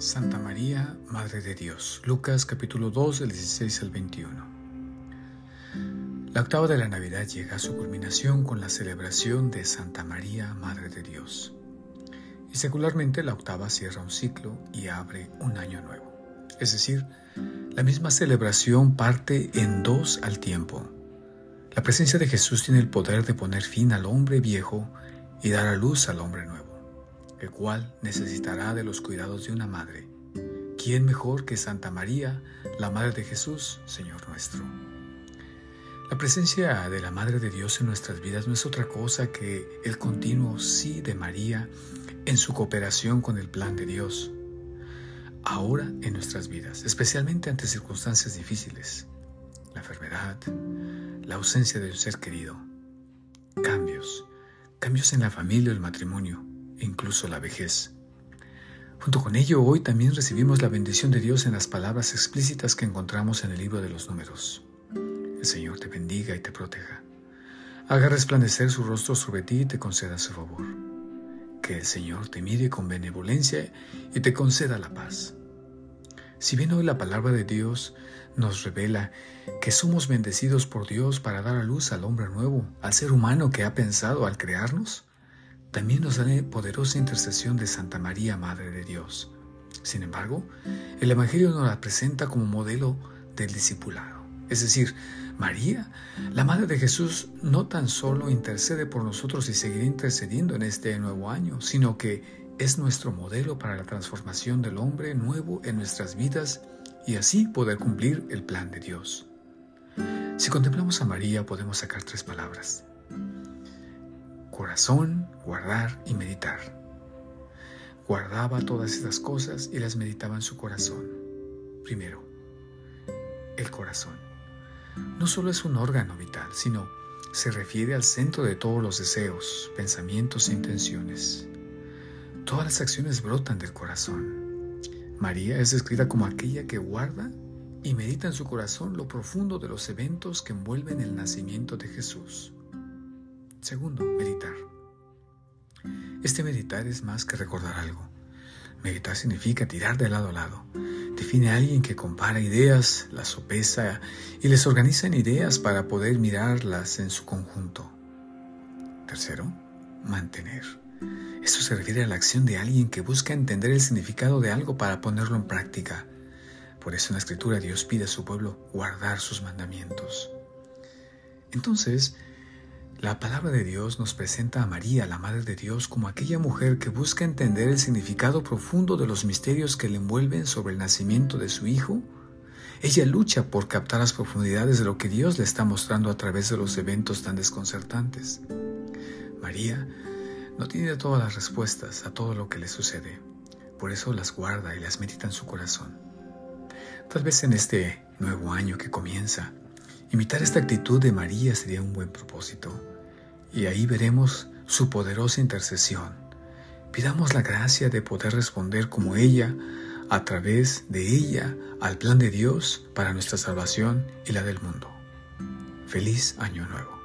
Santa María, Madre de Dios. Lucas capítulo 2, del 16 al 21. La octava de la Navidad llega a su culminación con la celebración de Santa María, Madre de Dios. Y secularmente la octava cierra un ciclo y abre un año nuevo. Es decir, la misma celebración parte en dos al tiempo. La presencia de Jesús tiene el poder de poner fin al hombre viejo y dar a luz al hombre nuevo el cual necesitará de los cuidados de una madre. ¿Quién mejor que Santa María, la Madre de Jesús, Señor nuestro? La presencia de la Madre de Dios en nuestras vidas no es otra cosa que el continuo sí de María en su cooperación con el plan de Dios. Ahora en nuestras vidas, especialmente ante circunstancias difíciles, la enfermedad, la ausencia de un ser querido, cambios, cambios en la familia o el matrimonio, incluso la vejez. Junto con ello, hoy también recibimos la bendición de Dios en las palabras explícitas que encontramos en el libro de los números. El Señor te bendiga y te proteja. Haga resplandecer su rostro sobre ti y te conceda su favor. Que el Señor te mire con benevolencia y te conceda la paz. Si bien hoy la palabra de Dios nos revela que somos bendecidos por Dios para dar a luz al hombre nuevo, al ser humano que ha pensado al crearnos, también nos da poderosa intercesión de Santa María, Madre de Dios. Sin embargo, el Evangelio nos la presenta como modelo del discipulado. Es decir, María, la Madre de Jesús, no tan solo intercede por nosotros y seguirá intercediendo en este nuevo año, sino que es nuestro modelo para la transformación del hombre nuevo en nuestras vidas y así poder cumplir el plan de Dios. Si contemplamos a María podemos sacar tres palabras corazón, guardar y meditar. Guardaba todas estas cosas y las meditaba en su corazón. Primero, el corazón. No solo es un órgano vital, sino se refiere al centro de todos los deseos, pensamientos e intenciones. Todas las acciones brotan del corazón. María es descrita como aquella que guarda y medita en su corazón lo profundo de los eventos que envuelven el nacimiento de Jesús. Segundo, meditar. Este meditar es más que recordar algo. Meditar significa tirar de lado a lado. Define a alguien que compara ideas, las sopesa y les organiza en ideas para poder mirarlas en su conjunto. Tercero, mantener. Esto se refiere a la acción de alguien que busca entender el significado de algo para ponerlo en práctica. Por eso en la escritura Dios pide a su pueblo guardar sus mandamientos. Entonces, la palabra de Dios nos presenta a María, la Madre de Dios, como aquella mujer que busca entender el significado profundo de los misterios que le envuelven sobre el nacimiento de su Hijo. Ella lucha por captar las profundidades de lo que Dios le está mostrando a través de los eventos tan desconcertantes. María no tiene todas las respuestas a todo lo que le sucede, por eso las guarda y las medita en su corazón. Tal vez en este nuevo año que comienza, Imitar esta actitud de María sería un buen propósito y ahí veremos su poderosa intercesión. Pidamos la gracia de poder responder como ella, a través de ella, al plan de Dios para nuestra salvación y la del mundo. Feliz Año Nuevo.